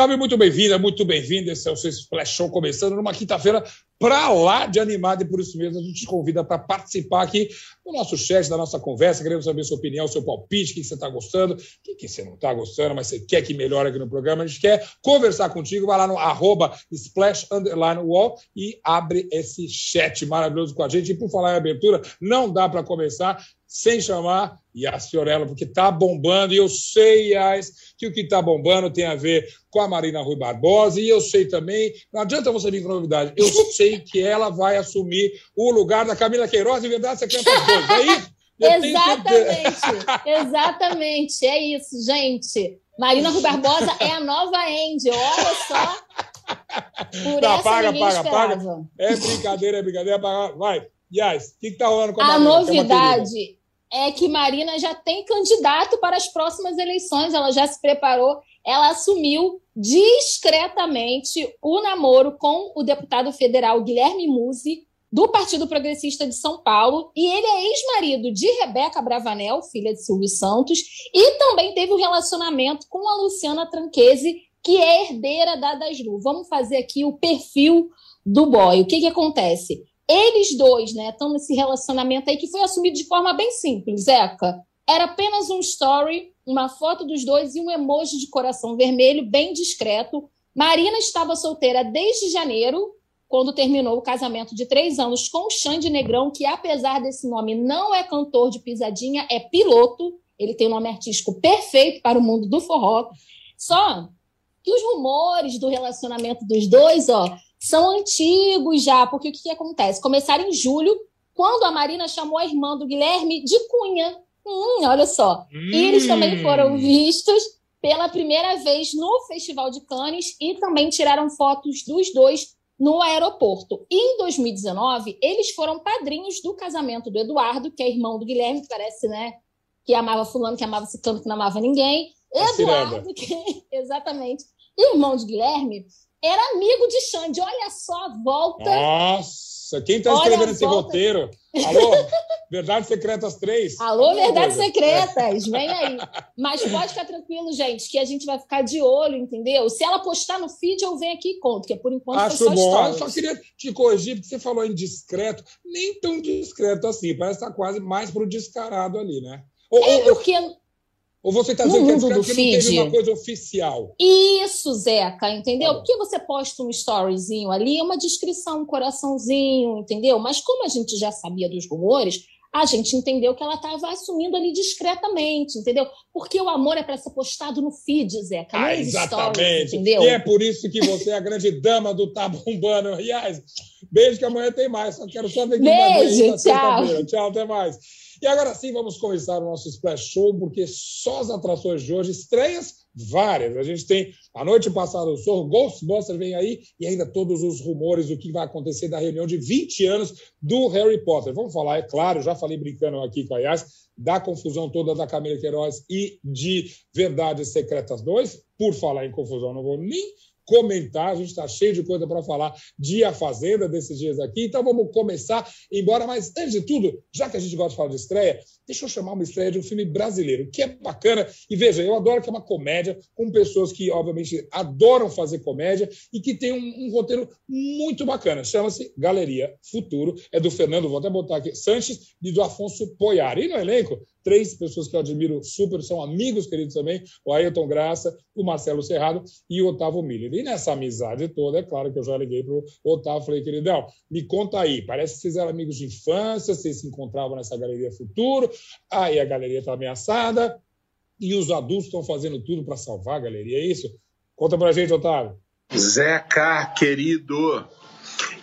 Salve, muito bem-vinda, muito bem-vindo. Esse é o seu Splash Show começando numa quinta-feira para lá de animado e por isso mesmo a gente te convida para participar aqui do nosso chat, da nossa conversa. Queremos saber sua opinião, seu palpite, o que você está gostando, o que você não está gostando, mas você quer que melhore aqui no programa. A gente quer conversar contigo. Vai lá no arroba Splash Underline Wall e abre esse chat maravilhoso com a gente. E por falar em abertura, não dá para começar sem chamar Yas Fiorello, porque está bombando, e eu sei, Yas, que o que está bombando tem a ver com a Marina Rui Barbosa, e eu sei também, não adianta você vir com novidade, eu sei que ela vai assumir o lugar da Camila Queiroz, em verdade, você quer dois, é isso? exatamente, exatamente, é isso, gente. Marina Rui Barbosa é a nova Andy, olha só. Por não, essa paga, paga, paga. É brincadeira, é brincadeira. Vai, Yas, o que está rolando com a, a Marina? A novidade é que Marina já tem candidato para as próximas eleições, ela já se preparou, ela assumiu discretamente o namoro com o deputado federal Guilherme Musi, do Partido Progressista de São Paulo, e ele é ex-marido de Rebeca Bravanel, filha de Silvio Santos, e também teve um relacionamento com a Luciana Tranquese, que é herdeira da Daslu. Vamos fazer aqui o perfil do boy. O que, que acontece? Eles dois, né, estão nesse relacionamento aí que foi assumido de forma bem simples, Zeca. Era apenas um story, uma foto dos dois e um emoji de coração vermelho, bem discreto. Marina estava solteira desde janeiro, quando terminou o casamento de três anos com o Xande Negrão, que apesar desse nome não é cantor de pisadinha, é piloto. Ele tem um nome artístico perfeito para o mundo do forró. Só que os rumores do relacionamento dos dois, ó, são antigos já, porque o que, que acontece? Começaram em julho, quando a Marina chamou a irmã do Guilherme de Cunha. Hum, olha só. Hum. E eles também foram vistos pela primeira vez no Festival de Cannes e também tiraram fotos dos dois no aeroporto. E em 2019, eles foram padrinhos do casamento do Eduardo, que é irmão do Guilherme, que parece, né? Que amava fulano, que amava ciclano, que não amava ninguém. Eduardo, que, exatamente, irmão de Guilherme, era amigo de Xande. Olha só a volta. Nossa, quem está escrevendo esse roteiro? Alô, Verdades Secretas 3. Alô, Verdades Secretas, vem aí. Mas pode ficar tranquilo, gente, que a gente vai ficar de olho, entendeu? Se ela postar no feed, eu venho aqui e conto, que por enquanto Acho foi só bom. Eu só queria te corrigir, porque você falou em discreto. Nem tão discreto assim, parece estar tá quase mais pro descarado ali, né? Ou, é porque... Ou você está dizendo que, é que não teve uma coisa oficial? Isso, Zeca, entendeu? Tá Porque você posta um storyzinho ali, uma descrição, um coraçãozinho, entendeu? Mas como a gente já sabia dos rumores, a gente entendeu que ela estava assumindo ali discretamente, entendeu? Porque o amor é para ser postado no feed, Zeca, ah, exatamente. Stories, entendeu? E é por isso que você é a grande dama do Tá Bombando. Aliás, beijo que amanhã tem mais. Só quero só ver que Beijo, tchau. Tchau, até mais. E agora sim, vamos começar o nosso Splash Show, porque só as atrações de hoje, estreias várias. A gente tem a noite passada o Sorro, Ghostbusters vem aí, e ainda todos os rumores do que vai acontecer da reunião de 20 anos do Harry Potter. Vamos falar, é claro, já falei brincando aqui com a Yas, da confusão toda da Camila Queiroz e de Verdades Secretas 2. Por falar em confusão, não vou nem comentar. A gente está cheio de coisa para falar de A Fazenda desses dias aqui. Então vamos começar embora. Mas antes de tudo, já que a gente gosta de falar de estreia, deixa eu chamar uma estreia de um filme brasileiro, que é bacana. E veja, eu adoro que é uma comédia com pessoas que, obviamente, adoram fazer comédia e que tem um, um roteiro muito bacana. Chama-se Galeria Futuro. É do Fernando, vou até botar aqui, Sanches e do Afonso Poiari. E no elenco três pessoas que eu admiro super, são amigos queridos também, o Ailton Graça, o Marcelo Serrado e o Otávio Miller. E nessa amizade toda, é claro que eu já liguei para o Otávio e falei, queridão, me conta aí, parece que vocês eram amigos de infância, vocês se encontravam nessa Galeria Futuro, aí a galeria está ameaçada e os adultos estão fazendo tudo para salvar a galeria, é isso? Conta para a gente, Otávio. Zeca, querido,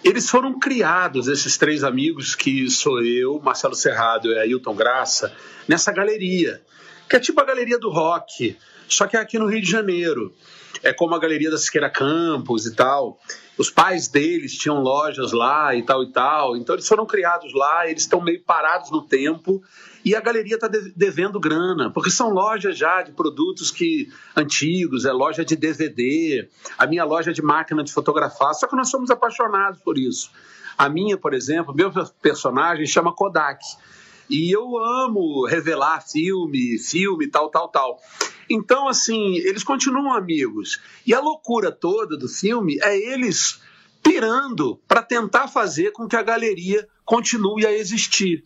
eles foram criados, esses três amigos, que sou eu, Marcelo Serrado e Ailton Graça, nessa galeria, que é tipo a galeria do rock, só que é aqui no Rio de Janeiro. É como a galeria da Siqueira Campos e tal. Os pais deles tinham lojas lá e tal e tal. Então eles foram criados lá, eles estão meio parados no tempo e a galeria está devendo grana, porque são lojas já de produtos que antigos, é loja de DVD, a minha loja de máquina de fotografar, só que nós somos apaixonados por isso. A minha, por exemplo, meu personagem chama Kodak. E eu amo revelar filme, filme, tal, tal, tal. Então, assim, eles continuam amigos. E a loucura toda do filme é eles pirando para tentar fazer com que a galeria continue a existir.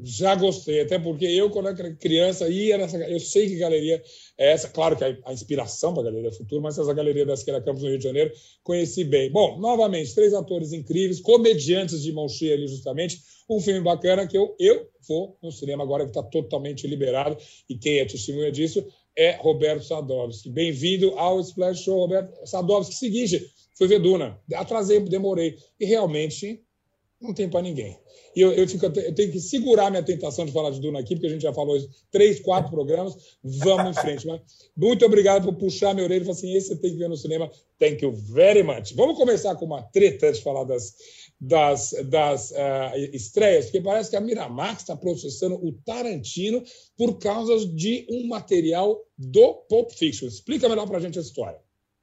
Já gostei, até porque eu, quando era criança, ia nessa. Eu sei que galeria é essa, claro que a, inspiração para a Galeria Futuro, mas essa galeria da Siqueira Campos no Rio de Janeiro, conheci bem. Bom, novamente, três atores incríveis, comediantes de mão cheia ali, justamente. Um filme bacana que eu, eu vou no cinema agora, que está totalmente liberado, e quem é testemunha disso é Roberto Sadovski. Bem-vindo ao Splash Show, Roberto Sadovski. Seguinte, fui ver Duna, atrasei, demorei, e realmente não tem para ninguém. E eu, eu, fico, eu tenho que segurar minha tentação de falar de Duna aqui, porque a gente já falou isso, três, quatro programas, vamos em frente. Mas muito obrigado por puxar minha orelha e falar assim: esse você tem que ver no cinema. Thank you very much. Vamos começar com uma treta de falar das, das, das uh, estreias, porque parece que a Miramax está processando o Tarantino por causa de um material do Pulp Fiction. Explica melhor para a gente a história.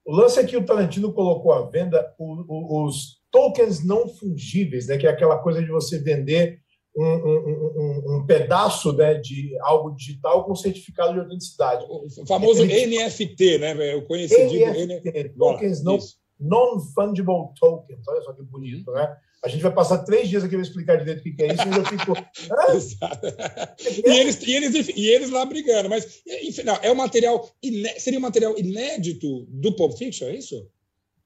O lance é que o Tarantino colocou à venda os tokens não fungíveis, né, que é aquela coisa de você vender um, um, um, um pedaço né, de algo digital com certificado de autenticidade. O famoso Ele... NFT, né? Eu conheci NFT, tokens não, non-fungible tokens. Olha só que bonito, né? A gente vai passar três dias aqui para explicar direito o que é isso, e eu fico. e, eles, e, eles, e eles lá brigando, mas enfim, não, é um material seria um material inédito do Pulp Fiction, é isso?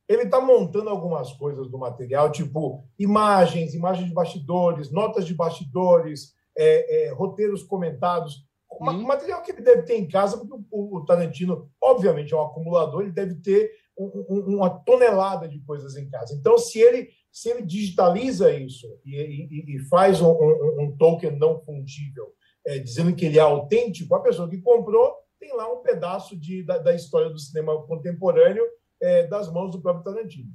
Ele está montando algumas coisas do material, tipo imagens, imagens de bastidores, notas de bastidores, é, é, roteiros comentados. Uhum. Material que ele deve ter em casa, porque o, o Tarantino, obviamente, é um acumulador, ele deve ter um, um, uma tonelada de coisas em casa. Então, se ele, se ele digitaliza isso e, e, e faz um, um, token não fungível, é, dizendo que ele é autêntico, a pessoa que comprou tem lá um pedaço de, da, da história do cinema contemporâneo é, das mãos do próprio Tarantino.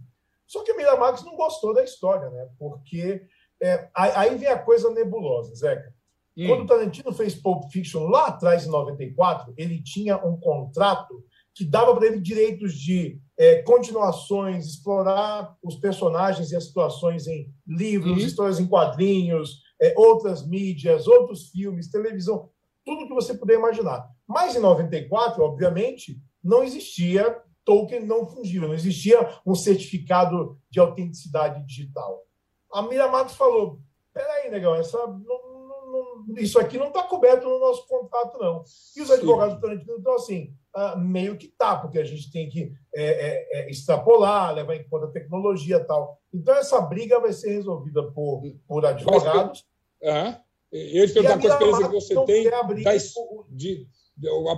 Só que a Miramax não gostou da história, né? Porque é, aí vem a coisa nebulosa, Zeca. Hum. Quando o Tarantino fez Pulp Fiction lá atrás, em 94, ele tinha um contrato que dava para ele direitos de é, continuações, explorar os personagens e as situações em livros, uhum. histórias em quadrinhos, é, outras mídias, outros filmes, televisão, tudo que você puder imaginar. Mas em 94, obviamente, não existia token não fungível, não existia um certificado de autenticidade digital. A Miramax falou: peraí, negão, essa, não, não, não, isso aqui não está coberto no nosso contrato, não. E os advogados do Tarantino estão assim, uh, meio que tá, porque a gente tem que é, é, é, extrapolar, levar em conta a tecnologia e tal. Então, essa briga vai ser resolvida por, por advogados. Mas, uh, eu te perguntar a experiência que você tem das, de,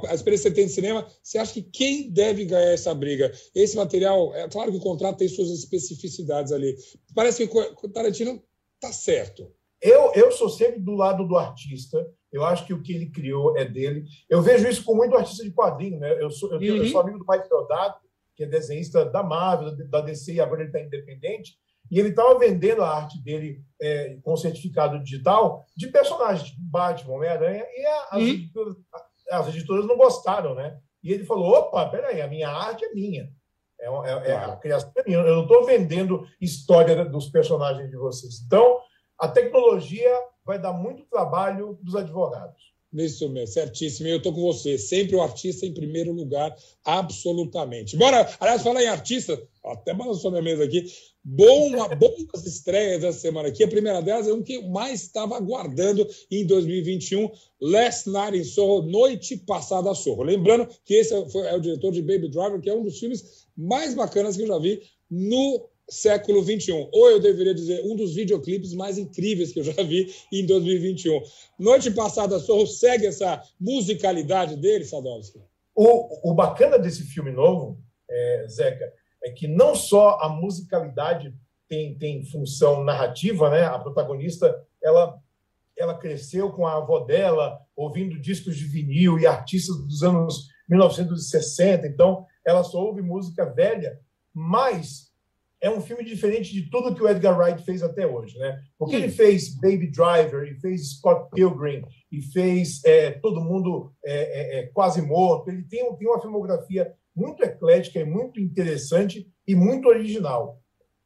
a experiência que você tem de cinema, você acha que quem deve ganhar essa briga? Esse material, é claro que o contrato tem suas especificidades ali. Parece que o Tarantino está certo. Eu, eu sou sempre do lado do artista. Eu acho que o que ele criou é dele. Eu vejo isso com muito artista de quadrinho. Né? Eu, sou, eu, tenho, uhum. eu sou amigo do Mike Deodato, que é desenhista da Marvel, da DC, e agora ele está independente. E ele estava vendendo a arte dele é, com certificado digital de personagens, tipo Batman, Homem-Aranha, e a, as, uhum as editoras não gostaram, né? E ele falou: opa, peraí, a minha arte é minha. É, é, é a criação é minha. Eu não estou vendendo história dos personagens de vocês. Então, a tecnologia vai dar muito trabalho dos advogados. Isso mesmo, certíssimo. Eu estou com você. Sempre o artista em primeiro lugar, absolutamente. Bora, aliás, falar em artista, até balançou minha mesa aqui. Bom, boas estreias essa semana aqui. A primeira delas é um que mais estava aguardando em 2021, Last Night in Soho, Noite Passada a Sorro. Lembrando que esse é, foi, é o diretor de Baby Driver, que é um dos filmes mais bacanas que eu já vi no século 21. Ou eu deveria dizer, um dos videoclipes mais incríveis que eu já vi em 2021. Noite Passada Sorro segue essa musicalidade dele, Sadowski? O, o bacana desse filme novo, é, Zeca, é que não só a musicalidade tem, tem função narrativa, né? A protagonista, ela ela cresceu com a avó dela, ouvindo discos de vinil e artistas dos anos 1960, então ela só ouve música velha, mas é um filme diferente de tudo que o Edgar Wright fez até hoje, né? Porque Sim. ele fez Baby Driver, e fez Scott Pilgrim, e fez é, Todo Mundo é, é, é Quase Morto. Ele tem, tem uma filmografia muito eclética e muito interessante e muito original.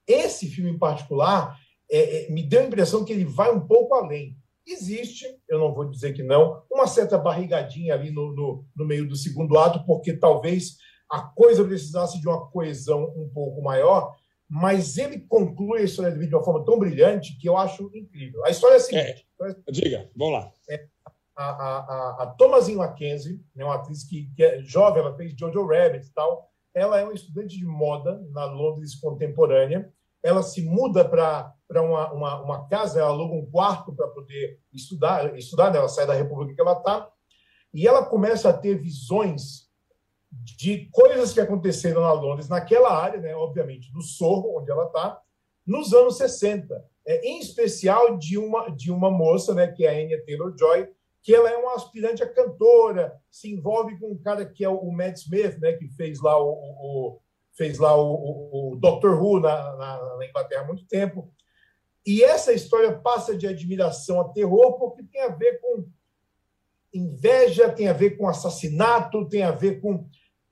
Esse filme em particular é, é, me deu a impressão que ele vai um pouco além. Existe, eu não vou dizer que não, uma certa barrigadinha ali no, no, no meio do segundo ato, porque talvez a coisa precisasse de uma coesão um pouco maior, mas ele conclui a história de uma forma tão brilhante que eu acho incrível. A história é a seguinte. É, diga, vamos lá. É, a, a, a, Thomasin Mackenzie, né, uma atriz que, que, é jovem, ela fez Jojo Rabbit e tal, ela é uma estudante de moda na Londres contemporânea, ela se muda para uma, uma, uma, casa, ela aluga um quarto para poder estudar, estudar né? ela sai da república que ela está, e ela começa a ter visões de coisas que aconteceram na Londres, naquela área, né, obviamente, do Sorro, onde ela está, nos anos 60. É, em especial de uma, de uma moça, né, que é a Anya Taylor-Joy, que ela é uma aspirante a cantora, se envolve com um cara que é o Matt Smith, né, que fez lá o, o fez lá o, o, o Doctor Who na, na, na, Inglaterra há muito tempo. E essa história passa de admiração a terror porque tem a ver com inveja, tem a ver com assassinato, tem a ver com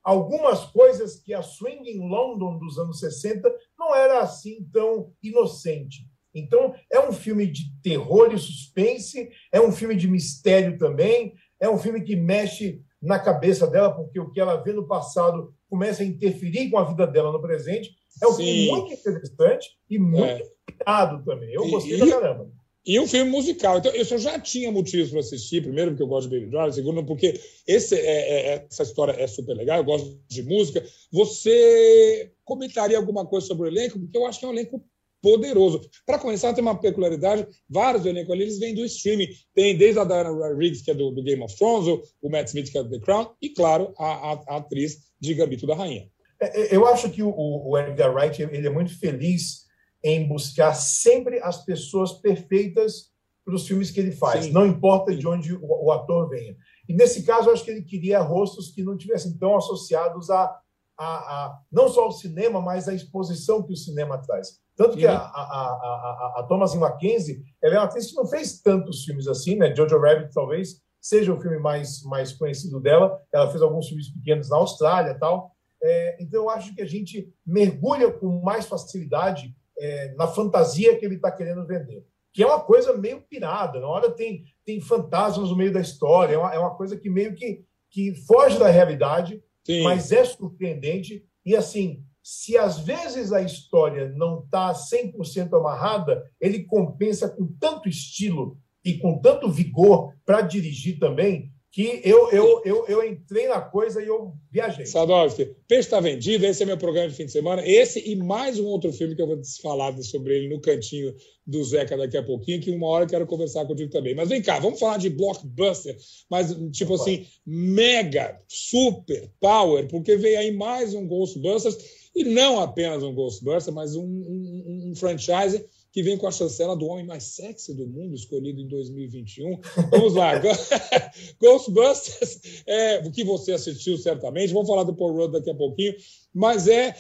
algumas coisas que a swing em London dos anos 60 não era assim tão inocente. Então, é um filme de terror e suspense, é um filme de mistério também, é um filme que mexe na cabeça dela, porque o que ela vê no passado começa a interferir com a vida dela no presente. É um Sim. filme muito interessante e muito é. também. Eu gostei e, pra caramba. E um filme musical. Então, eu já tinha motivos para assistir. Primeiro, porque eu gosto de Baby Driver. Segundo, porque esse, é, é, é, essa história é super legal. Eu gosto de música. Você comentaria alguma coisa sobre o elenco? Porque eu acho que é um elenco poderoso. Para começar, tem uma peculiaridade: vários do elenco ali eles vêm do streaming. Tem desde a Diana Riggs, que é do, do Game of Thrones, o, Matt Smith, que é do The Crown, e, claro, a, a, a atriz de Gambito da Rainha. É, eu acho que o, o Edgar Wright ele é muito feliz em buscar sempre as pessoas perfeitas para os filmes que ele faz, Sim. não importa de onde o, o, ator venha. E nesse caso, eu acho que ele queria rostos que não tivessem tão associados a, a, a não só ao cinema, mas à exposição que o cinema traz. Tanto que a, a, a, a, Thomas Mackenzie, ela é uma atriz que não fez tantos filmes assim, né? Jojo Rabbit talvez seja o filme mais, mais conhecido dela. Ela fez alguns filmes pequenos na Austrália tal. É, então, eu acho que a gente mergulha com mais facilidade é, na fantasia que ele está querendo vender. Que é uma coisa meio pirada. Na hora tem, tem fantasmas no meio da história, é uma, é uma coisa que meio que, que foge da realidade, Sim. mas é surpreendente. E assim, se às vezes a história não está 100% amarrada, ele compensa com tanto estilo e com tanto vigor para dirigir também, que eu, eu, eu, eu entrei na coisa e eu viajei. Sadovski, Peixe está vendido, esse é meu programa de fim de semana. Esse e mais um outro filme que eu vou falar sobre ele no cantinho do Zeca daqui a pouquinho, que uma hora eu quero conversar contigo também. Mas vem cá, vamos falar de blockbuster, mas tipo assim, mega, super, power, porque veio aí mais um Ghostbusters, e não apenas um Ghostbusters, mas um, um, um franchise que vem com a chancela do homem mais sexy do mundo, escolhido em 2021. Vamos lá. Ghostbusters, é, o que você assistiu certamente. Vamos falar do Paul Rudd daqui a pouquinho. Mas é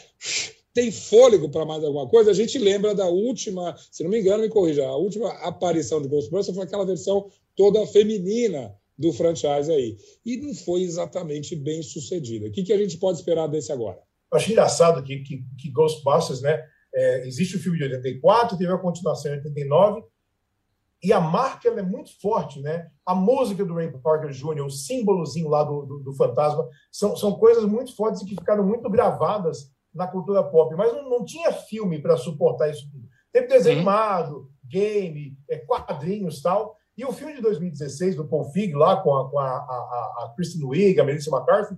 tem fôlego para mais alguma coisa. A gente lembra da última, se não me engano, me corrija, a última aparição de Ghostbusters foi aquela versão toda feminina do franchise aí. E não foi exatamente bem sucedida. O que, que a gente pode esperar desse agora? Eu acho engraçado que, que, que Ghostbusters, né? É, existe o filme de 84, teve a continuação em 89, e a marca é muito forte, né? A música do Ray Parker Jr., o símbolozinho lá do, do, do, fantasma, são, são coisas muito fortes e que ficaram muito gravadas na cultura pop, mas não, não tinha filme para suportar isso tudo. Teve desenho animado, game, é, quadrinhos tal. E o filme de 2016, do Paul Feig, lá com a, com a, a, a Kristen Wiig, a Melissa McCarthy,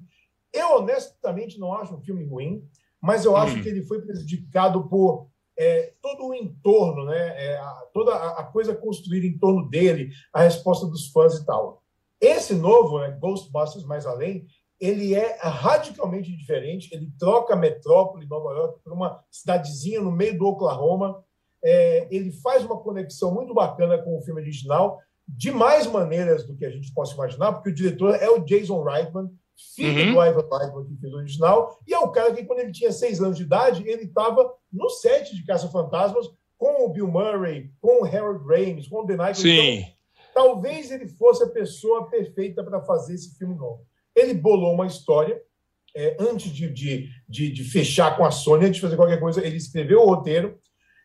eu honestamente não acho um filme ruim mas eu acho hum. que ele foi prejudicado por é, todo o entorno, né? É, a, toda a, a, coisa construída em torno dele, a resposta dos fãs e tal. Esse novo, né, Ghostbusters Mais Além, ele é radicalmente diferente. Ele troca a metrópole Nova York por uma cidadezinha no meio do Oklahoma. É, ele faz uma conexão muito bacana com o filme original, de mais maneiras do que a gente possa imaginar, porque o diretor é o Jason Reitman, filho uhum. do Ivan Reitman, que fez o original, e é o cara que, quando ele tinha seis anos de idade, ele estava no set de Caça-Fantasmas com o Bill Murray, com o Harold Ramis, com o The Knight. Sim. Então, talvez ele fosse a pessoa perfeita para fazer esse filme novo. Ele bolou uma história, é, antes de, de, de, de, fechar com a Sony, antes de fazer qualquer coisa, ele escreveu o roteiro,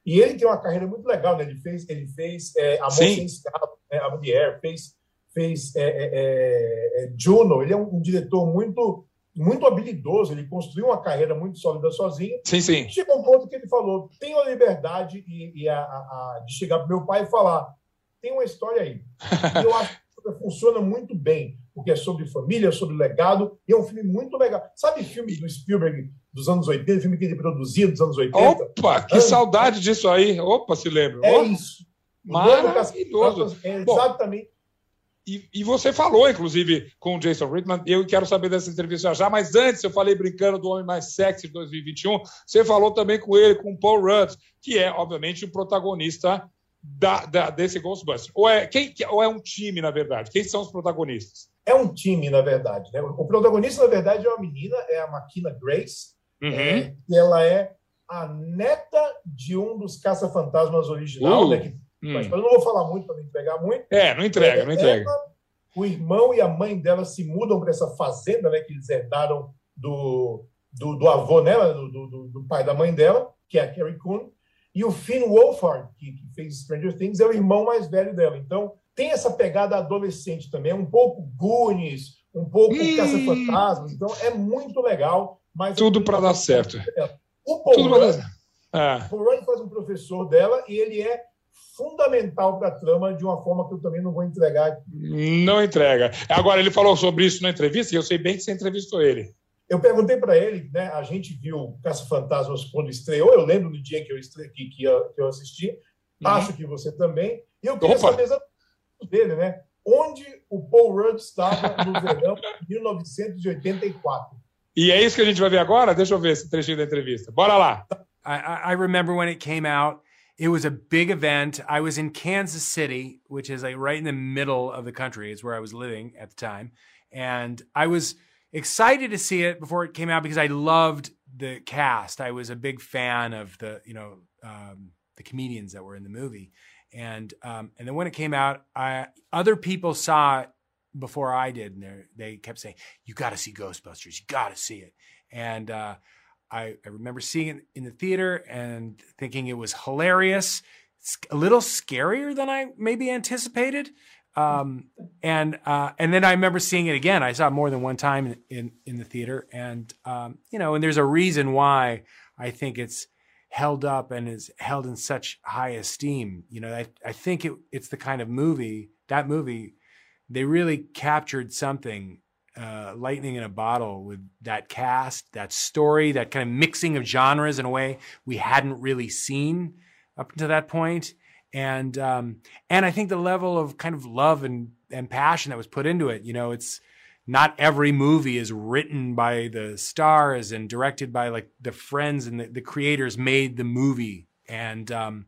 E ele tem uma carreira muito legal, né? Ele fez, ele fez é, Amor Sim. Sem Escala, né? A Mulher, fez, fez é, é, é, é, Juno. Ele é um, um, diretor muito muito habilidoso, ele construiu uma carreira muito sólida sozinho. Sim, sim. Chegou um ponto que ele falou: tenho a liberdade e, e a, a, de chegar para meu pai e falar: tem uma história aí. Eu acho que funciona muito bem, porque é sobre família, sobre legado, e é um filme muito legal. Sabe filme do Spielberg dos anos 80, filme que ele produzia dos anos 80? Opa, que saudade disso aí. Opa, se lembra. É isso. Maravilhoso. É exatamente. Bom, e, e, você falou, inclusive, com o Jason Reitman, eu quero saber dessa entrevista já, mas antes eu falei brincando do Homem Mais Sexy de 2021, você falou também com ele, com o Paul Rudd, que é, obviamente, o protagonista da, da, desse Ghostbusters. Ou é, quem, ou é um time, na verdade? Quem são os protagonistas? É um time, na verdade. Né? O protagonista, na verdade, é uma menina, é a Makina Grace, uhum. é, e ela é a neta de um dos caça-fantasmas original, uh. né, que Hum. Mas eu não vou falar muito para não entregar muito. É, não entrega, não entrega. Ela, o irmão e a mãe dela se mudam para essa fazenda né, que eles herdaram do, do, do avô dela, do, do, do, pai da mãe dela, que é a Carrie Coon. E o Finn Wolfhard, que, que fez Stranger Things, é o irmão mais velho dela. Então, tem essa pegada adolescente também, é um pouco Goonies, um pouco Caça-Fantasmas. Então, é muito legal. Mas Tudo para dar certo. O Paul ah. Paul faz um professor dela e ele é fundamental para a trama de uma forma que eu também não vou entregar. Não entrega. Agora, ele falou sobre isso na entrevista e eu sei bem que você entrevistou ele. Eu perguntei para ele, né? A gente viu Caça Fantasmas quando estreou, eu lembro do dia que eu, estre... que, que, eu, que eu assisti, uhum. acho que você também. E eu queria Opa. saber exatamente dele, né? Onde o Paul Rudd estava no verão de 1984. E é isso que a gente vai ver agora? Deixa eu ver esse trechinho da entrevista. Bora lá. I, I remember when it came out. It was a big event. I was in Kansas City, which is like right in the middle of the country. It's where I was living at the time. And I was excited to see it before it came out because I loved the cast. I was a big fan of the, you know, um, the comedians that were in the movie. And um, and then when it came out, I, other people saw it before I did, and they kept saying, "You got to see Ghostbusters. You got to see it." And uh, I, I remember seeing it in the theater and thinking it was hilarious. It's a little scarier than I maybe anticipated. Um, and uh, and then I remember seeing it again. I saw it more than one time in in, in the theater, and um, you know, and there's a reason why I think it's held up and is held in such high esteem. You know, I I think it, it's the kind of movie that movie they really captured something uh, lightning in a bottle with that cast, that story, that kind of mixing of genres in a way we hadn't really seen up until that point. And um, and I think the level of kind of love and and passion that was put into it. You know, it's not every movie is written by the stars and directed by like the friends and the, the creators made the movie. And um,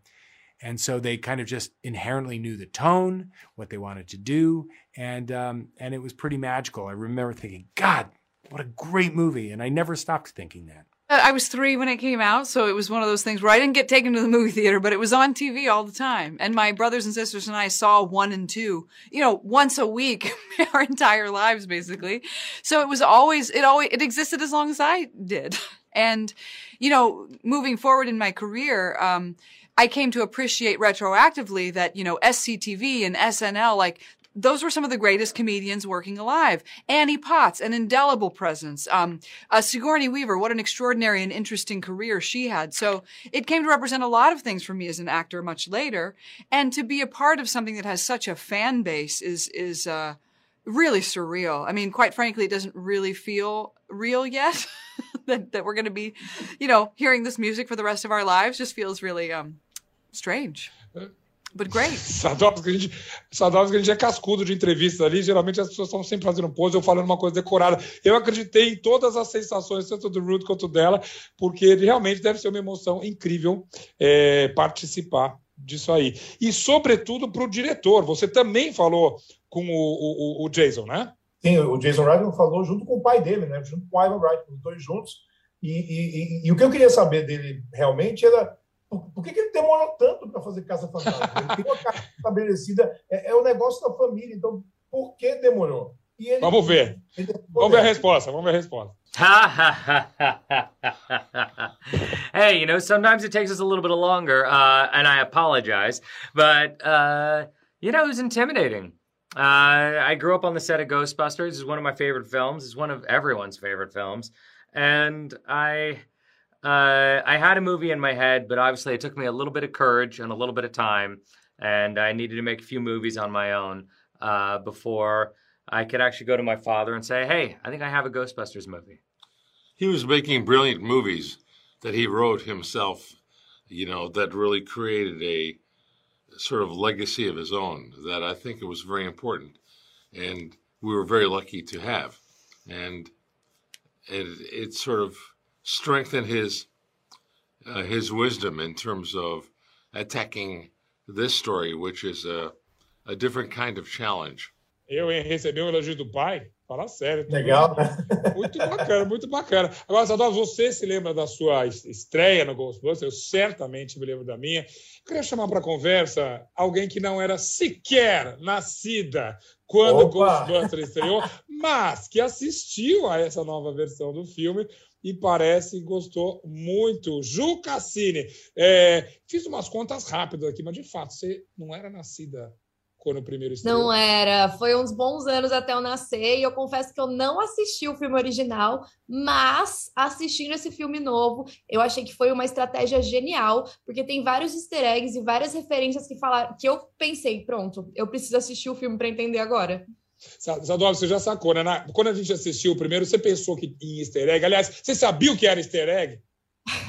and so they kind of just inherently knew the tone, what they wanted to do, and um, and it was pretty magical. I remember thinking, God, what a great movie, and I never stopped thinking that. Uh, I was three when it came out, so it was one of those things where I didn't get taken to the movie theater, but it was on TV all the time. And my brothers and sisters and I saw one and two, you know, once a week, our entire lives, basically. So it was always, it always, it existed as long as I did. And, you know, moving forward in my career, um, I came to appreciate retroactively that, you know, SCTV and SNL, like those were some of the greatest comedians working alive. Annie Potts, an indelible presence. Um, uh, Sigourney Weaver, what an extraordinary and interesting career she had. So it came to represent a lot of things for me as an actor much later. And to be a part of something that has such a fan base is, is, uh, really surreal. I mean, quite frankly, it doesn't really feel real yet that, that we're going to be, you know, hearing this music for the rest of our lives just feels really, um, strange. But great. Sadovski, a gente, Sadovski, a gente é cascudo de entrevistas ali. Geralmente as pessoas estão sempre fazendo pose ou falando uma coisa decorada. Eu acreditei em todas as sensações, tanto do Ruth quanto dela, porque realmente deve ser uma emoção incrível é, participar disso aí. E, sobretudo, para o diretor. Você também falou com o, o, o, Jason, né? Sim, o Jason Reitman falou junto com o pai dele, né? Junto com o Ivan Wright, os dois juntos. E, e, e, e o que eu queria saber dele realmente era por, por que, que, ele demorou tanto para fazer Casa Fantasma? Ele tem uma casa estabelecida, é, é o negócio da família, então por que demorou? Ele, vamos ver. Vamos ver a resposta. Vamos ver a resposta. hey, you know, sometimes it takes us a little bit longer, uh, and I apologize, but uh, you know, it was intimidating. Uh, I grew up on the set of Ghostbusters. It's one of my favorite films. It's one of everyone's favorite films, and I. Uh, I had a movie in my head, but obviously it took me a little bit of courage and a little bit of time, and I needed to make a few movies on my own uh, before I could actually go to my father and say, "Hey, I think I have a Ghostbusters movie." He was making brilliant movies that he wrote himself, you know, that really created a sort of legacy of his own that I think it was very important, and we were very lucky to have, and it it sort of strengthened his uh, his wisdom in terms of attacking this story, which is a a different kind of challenge. Eu recebi um elogio do pai, fala sério. Tá Legal, né? Muito bacana, muito bacana. Agora, Sadov, você se lembra da sua estreia no Ghostbusters? Eu certamente me lembro da minha. Eu queria chamar para conversa alguém que não era sequer nascida quando o Ghostbusters estreou, mas que assistiu a essa nova versão do filme e parece que gostou muito. Ju Cassini, é, fiz umas contas rápidas aqui, mas de fato, você não era nascida quando o primeiro estreou? Não era. Foi uns bons anos até eu nascer e eu confesso que eu não assisti o filme original, mas assistindo esse filme novo, eu achei que foi uma estratégia genial, porque tem vários easter eggs e várias referências que falaram que eu pensei, pronto, eu preciso assistir o filme para entender agora. Sadov, você já sacou, né? Quando a gente assistiu o primeiro, você pensou que em easter egg. Aliás, você sabia o que era easter egg?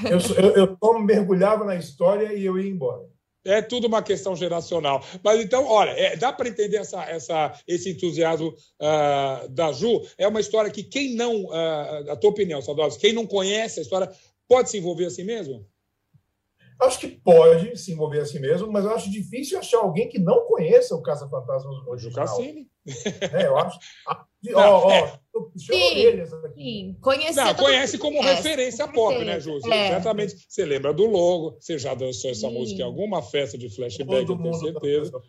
Eu, eu, eu só mergulhava na história e eu ia embora. É tudo uma questão geracional. Mas então, olha, é, dá para entender essa, essa, esse entusiasmo uh, da Ju. É uma história que quem não, uh, a tua opinião, Sadovski, quem não conhece a história, pode se envolver assim mesmo? Acho que pode se envolver assim mesmo, mas eu acho difícil achar alguém que não conheça o Caça Fantasmas original. Ju Cassini. É, eu acho. Ó, ó, é. Sim, sim. Conhecer não, conhece como conhece, referência pop, né, Ju? É. Certamente. Você lembra do logo, você já dançou essa sim. música em alguma festa de flashback, eu tenho certeza.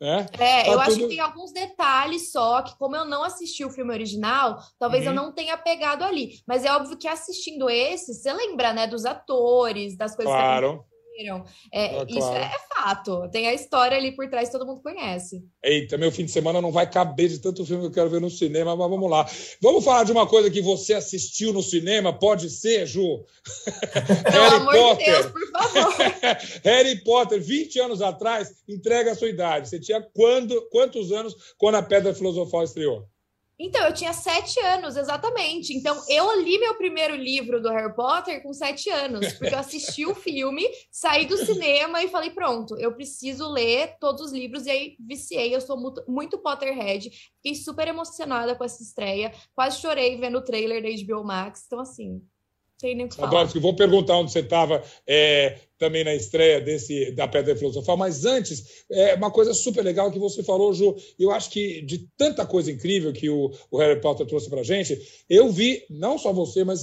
É, é tá eu tudo... acho que tem alguns detalhes só que, como eu não assisti o filme original, talvez uhum. eu não tenha pegado ali. Mas é óbvio que assistindo esse, você lembra, né, dos atores, das coisas claro. Que é, ah, isso é fato. Tem a história ali por trás, todo mundo conhece. Eita, meu fim de semana não vai caber de tanto filme que eu quero ver no cinema, mas vamos lá. Vamos falar de uma coisa que você assistiu no cinema? Pode ser, Ju? Pelo Harry amor Potter. de Deus, por favor. Harry Potter, 20 anos atrás, entrega a sua idade. Você tinha quando, quantos anos quando a Pedra Filosofal estreou? Então, eu tinha sete anos, exatamente. Então, eu li meu primeiro livro do Harry Potter com sete anos, porque eu assisti o filme, saí do cinema e falei: pronto, eu preciso ler todos os livros. E aí, viciei. Eu sou muito, muito Potterhead. Fiquei super emocionada com essa estreia. Quase chorei vendo o trailer da HBO Max. Então, assim, tem nem o que falar. vou perguntar onde você estava é, também na estreia desse da Pedra Filosofal, mas antes, é uma coisa super legal que você falou, Ju, eu acho que de tanta coisa incrível que o, o Harry Potter trouxe para gente, eu vi, não só você, mas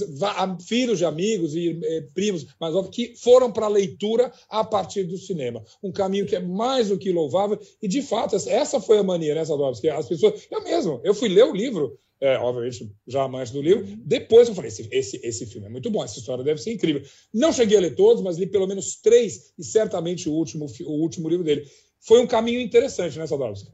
filhos de amigos e é, primos, mas óbvio, que foram para a leitura a partir do cinema. Um caminho que é mais do que louvável, e de fato, essa foi a mania, né, Sadovski? As pessoas, eu mesmo, eu fui ler o livro, é, obviamente já amante do livro. Depois eu falei: esse, esse, esse filme é muito bom, essa história deve ser incrível. Não cheguei a ler todos, mas li pelo menos três, e certamente o último, o último livro dele. Foi um caminho interessante, né, Sadowski?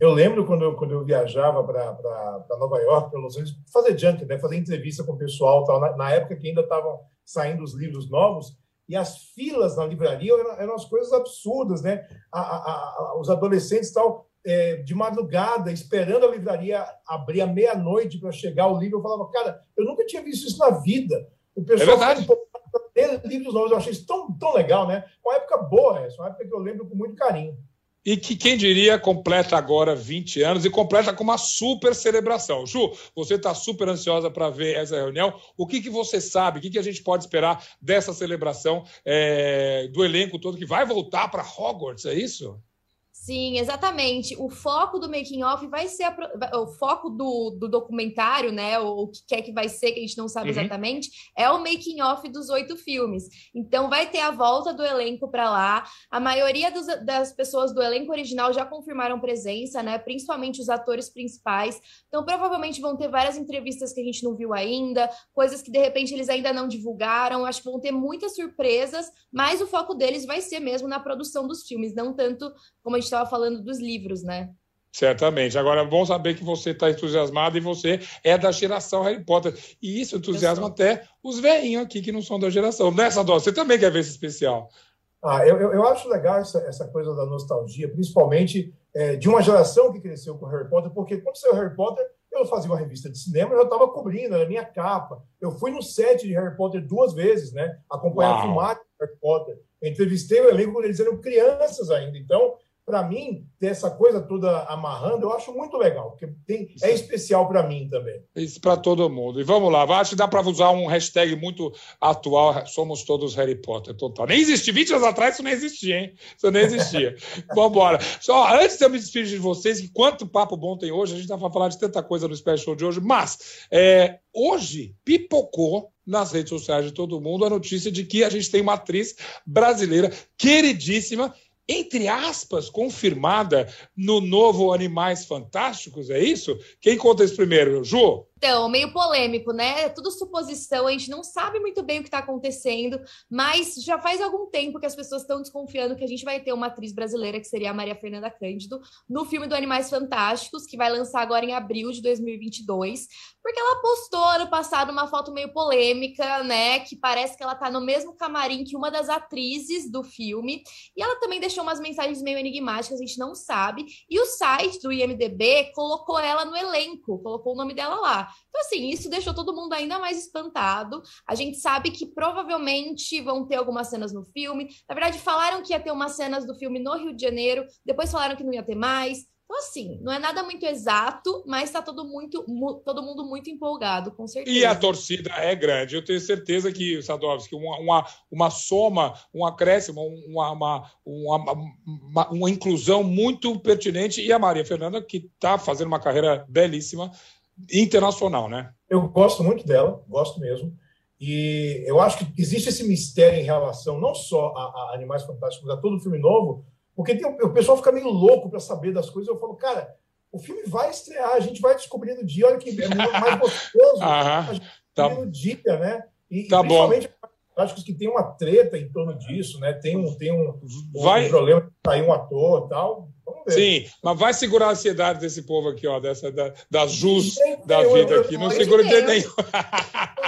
Eu lembro quando eu, quando eu viajava para Nova York, para Los Angeles, fazer junk, né, fazer entrevista com o pessoal, tal, na, na época que ainda estavam saindo os livros novos, e as filas na livraria eram, eram as coisas absurdas, né? A, a, a, os adolescentes tal é, de madrugada, esperando a livraria abrir à meia-noite para chegar o livro. Eu falava, cara, eu nunca tinha visto isso na vida. O pessoal é ler livros novos, eu achei isso tão, tão legal, né? Uma época boa essa, uma época que eu lembro com muito carinho. E que, quem diria, completa agora 20 anos e completa com uma super celebração. Ju, você está super ansiosa para ver essa reunião. O que, que você sabe, o que, que a gente pode esperar dessa celebração é, do elenco todo que vai voltar para Hogwarts, é isso? Sim, exatamente. O foco do making off vai ser a, o foco do, do documentário, né? O, o que quer que vai ser, que a gente não sabe uhum. exatamente, é o making off dos oito filmes. Então vai ter a volta do elenco para lá. A maioria dos, das pessoas do elenco original já confirmaram presença, né? Principalmente os atores principais. Então provavelmente vão ter várias entrevistas que a gente não viu ainda, coisas que de repente eles ainda não divulgaram. Acho que vão ter muitas surpresas, mas o foco deles vai ser mesmo na produção dos filmes, não tanto como a gente estava falando dos livros, né? Certamente. Agora, bom saber que você está entusiasmado e você é da geração Harry Potter. E isso entusiasma até os velhinhos aqui que não são da geração. Nessa dose, você também quer ver esse especial? Ah, eu, eu, eu acho legal essa, essa coisa da nostalgia, principalmente é, de uma geração que cresceu com Harry Potter, porque quando saiu Harry Potter, eu fazia uma revista de cinema, eu estava cobrindo, era minha capa. Eu fui no set de Harry Potter duas vezes, né? Acompanhar a filmagem de Harry Potter. Eu entrevistei o elenco quando eles eram crianças ainda. Então, para mim, ter essa coisa toda amarrando, eu acho muito legal, porque tem, é especial para mim também. Isso para todo mundo. E vamos lá, acho que dá para usar um hashtag muito atual, somos todos Harry Potter, total. Nem existia, 20 anos atrás isso não existia, hein? Isso nem existia. vamos embora. Só antes de eu me despedir de vocês, que quanto papo bom tem hoje, a gente vai falar de tanta coisa no special de hoje, mas é, hoje pipocou nas redes sociais de todo mundo a notícia de que a gente tem uma atriz brasileira queridíssima entre aspas, confirmada no novo Animais Fantásticos, é isso? Quem conta isso primeiro? Ju? Então, meio polêmico, né? É tudo suposição, a gente não sabe muito bem o que está acontecendo, mas já faz algum tempo que as pessoas estão desconfiando que a gente vai ter uma atriz brasileira, que seria a Maria Fernanda Cândido, no filme do Animais Fantásticos, que vai lançar agora em abril de 2022, porque ela postou ano passado uma foto meio polêmica, né? Que parece que ela tá no mesmo camarim que uma das atrizes do filme, e ela também deixou umas mensagens meio enigmáticas, a gente não sabe, e o site do IMDB colocou ela no elenco, colocou o nome dela lá. Então, assim, isso deixou todo mundo ainda mais espantado. A gente sabe que provavelmente vão ter algumas cenas no filme. Na verdade, falaram que ia ter umas cenas do filme no Rio de Janeiro, depois falaram que não ia ter mais. Então, assim, não é nada muito exato, mas está todo, muito, todo mundo muito empolgado, com certeza. E a torcida é grande. Eu tenho certeza que, Sadovski, uma, uma, uma soma, um acréscimo, uma, uma, uma, uma, uma inclusão muito pertinente. E a Maria Fernanda, que está fazendo uma carreira belíssima, internacional, né? Eu gosto muito dela, gosto mesmo. E eu acho que existe esse mistério em relação não só a, a Animais Fantásticos, a todo filme novo, porque tem, o pessoal fica meio louco para saber das coisas. Eu falo, cara, o filme vai estrear, a gente vai descobrir no dia. Olha que é mais gostoso a gente tá. no dia, né? E, tá e principalmente bom. acho que tem uma treta em torno disso, né? Tem um, tem um, vai... um problema de sair um ator e tal. Sim, mas vai segurar a ansiedade desse povo aqui, ó, dessa, da, das jus da vida aqui. Não segura de nenhum.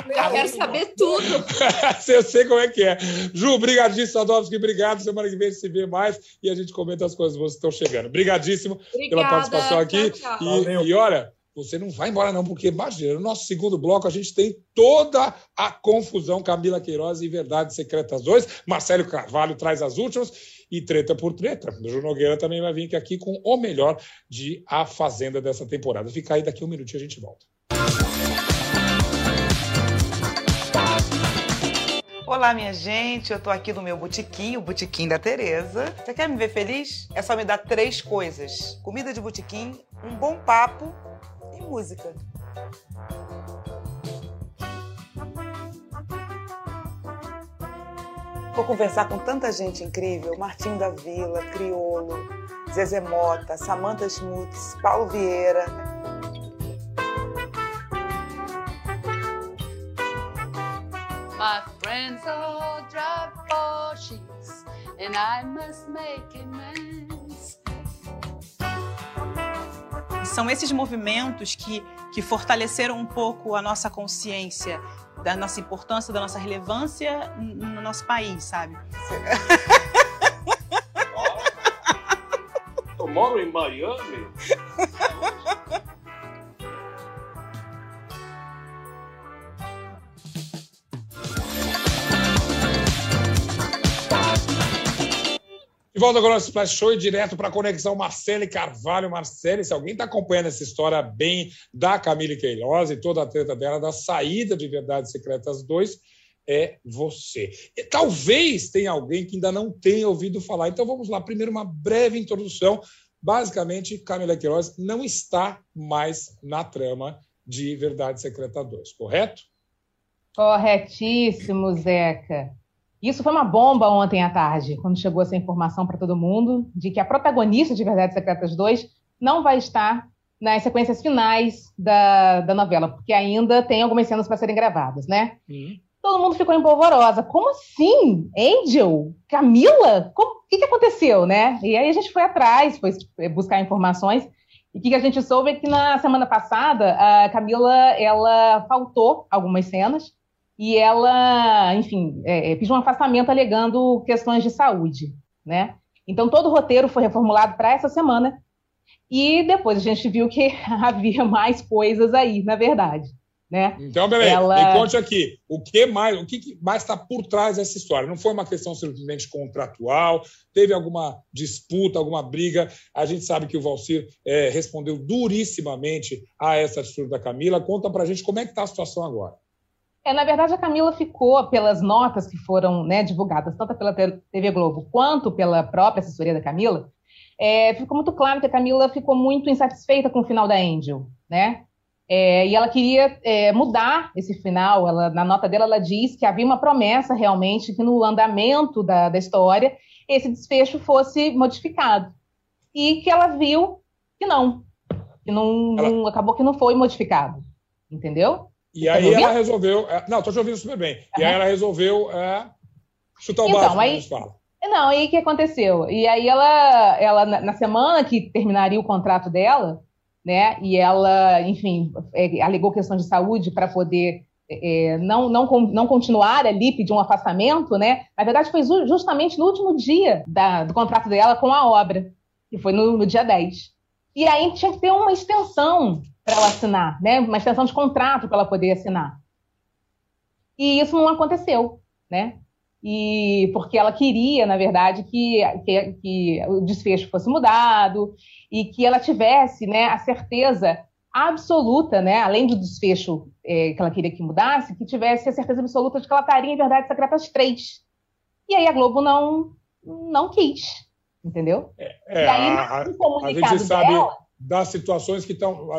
Eu quero saber tudo. eu sei como é que é. Ju, brigadíssimo, Sadovski, obrigado. Semana que vem se vê mais e a gente comenta as coisas que estão chegando. Obrigadíssimo Obrigada. pela participação aqui. Tchau, tchau. E, e olha, você não vai embora, não, porque imagina, no nosso segundo bloco a gente tem toda a confusão Camila Queiroz e Verdades Secretas 2. Marcelo Carvalho traz as últimas e treta por treta. O Ju Nogueira também vai vir aqui com o melhor de A Fazenda dessa temporada. Fica aí, daqui um minutinho a gente volta. Olá, minha gente, eu tô aqui no meu botequim, o botequim da Tereza. Você quer me ver feliz? É só me dar três coisas: comida de botequim, um bom papo e música. Vou conversar com tanta gente incrível: Martinho da Vila, Criolo, Zezé Mota, Samantha Schmutz, Paulo Vieira. My friends all drive Porsches and I must make amends. São esses movimentos que, que fortaleceram um pouco a nossa consciência da nossa importância, da nossa relevância no nosso país, sabe? Eu moro em Miami. De volta com o nosso Splash Show e direto para a conexão Marcele Carvalho. Marcele, se alguém está acompanhando essa história bem da Camille Queiroz e toda a treta dela, da saída de Verdades Secretas 2, é você. E talvez tenha alguém que ainda não tenha ouvido falar. Então vamos lá. Primeiro, uma breve introdução. Basicamente, Camila Queiroz não está mais na trama de Verdade Secreta 2, correto? Corretíssimo, Zeca. Isso foi uma bomba ontem à tarde, quando chegou essa informação para todo mundo de que a protagonista de Verdades Secretas 2 não vai estar nas sequências finais da, da novela, porque ainda tem algumas cenas para serem gravadas, né? Uhum. Todo mundo ficou empolvorosa. Como assim? Angel? Camila? O que, que aconteceu, né? E aí a gente foi atrás, foi buscar informações. E o que, que a gente soube é que na semana passada a Camila ela faltou algumas cenas e ela, enfim, é, é pediu um afastamento alegando questões de saúde, né? Então todo o roteiro foi reformulado para essa semana e depois a gente viu que havia mais coisas aí, na verdade. Né? Então, peraí, Ela... me conte aqui, o que mais o que mais está por trás dessa história? Não foi uma questão simplesmente contratual? Teve alguma disputa, alguma briga? A gente sabe que o Valcir é, respondeu durissimamente a essa atitude da Camila. Conta para a gente como é que está a situação agora. É, na verdade, a Camila ficou, pelas notas que foram né, divulgadas, tanto pela TV Globo quanto pela própria assessoria da Camila, é, ficou muito claro que a Camila ficou muito insatisfeita com o final da Angel, né? É, e ela queria é, mudar esse final. Ela, na nota dela, ela diz que havia uma promessa realmente que no andamento da, da história esse desfecho fosse modificado. E que ela viu que não, que não, ela... não acabou que não foi modificado, entendeu? E aí ela resolveu. É, não, estou te ouvindo super bem. Uhum. E aí ela resolveu é, chutar o então, básico, aí, fala. Não, e o que aconteceu? E aí ela, ela, na semana que terminaria o contrato dela, né? E ela, enfim, é, alegou questão de saúde para poder é, não, não, não continuar ali, pedir um afastamento, né? Na verdade, foi justamente no último dia da, do contrato dela com a obra, que foi no, no dia 10. E aí tinha que ter uma extensão para ela assinar, né? Uma extensão de contrato para ela poder assinar. E isso não aconteceu, né? e porque ela queria, na verdade, que, que, que, o desfecho fosse mudado e que ela tivesse né, a certeza absoluta, né, além do desfecho é, que ela queria que mudasse, que tivesse a certeza absoluta de que ela estaria em Verdade Secretas 3. E aí a Globo não, não quis, entendeu? É, é, e aí, a, a gente sabe dela, das situações que estão.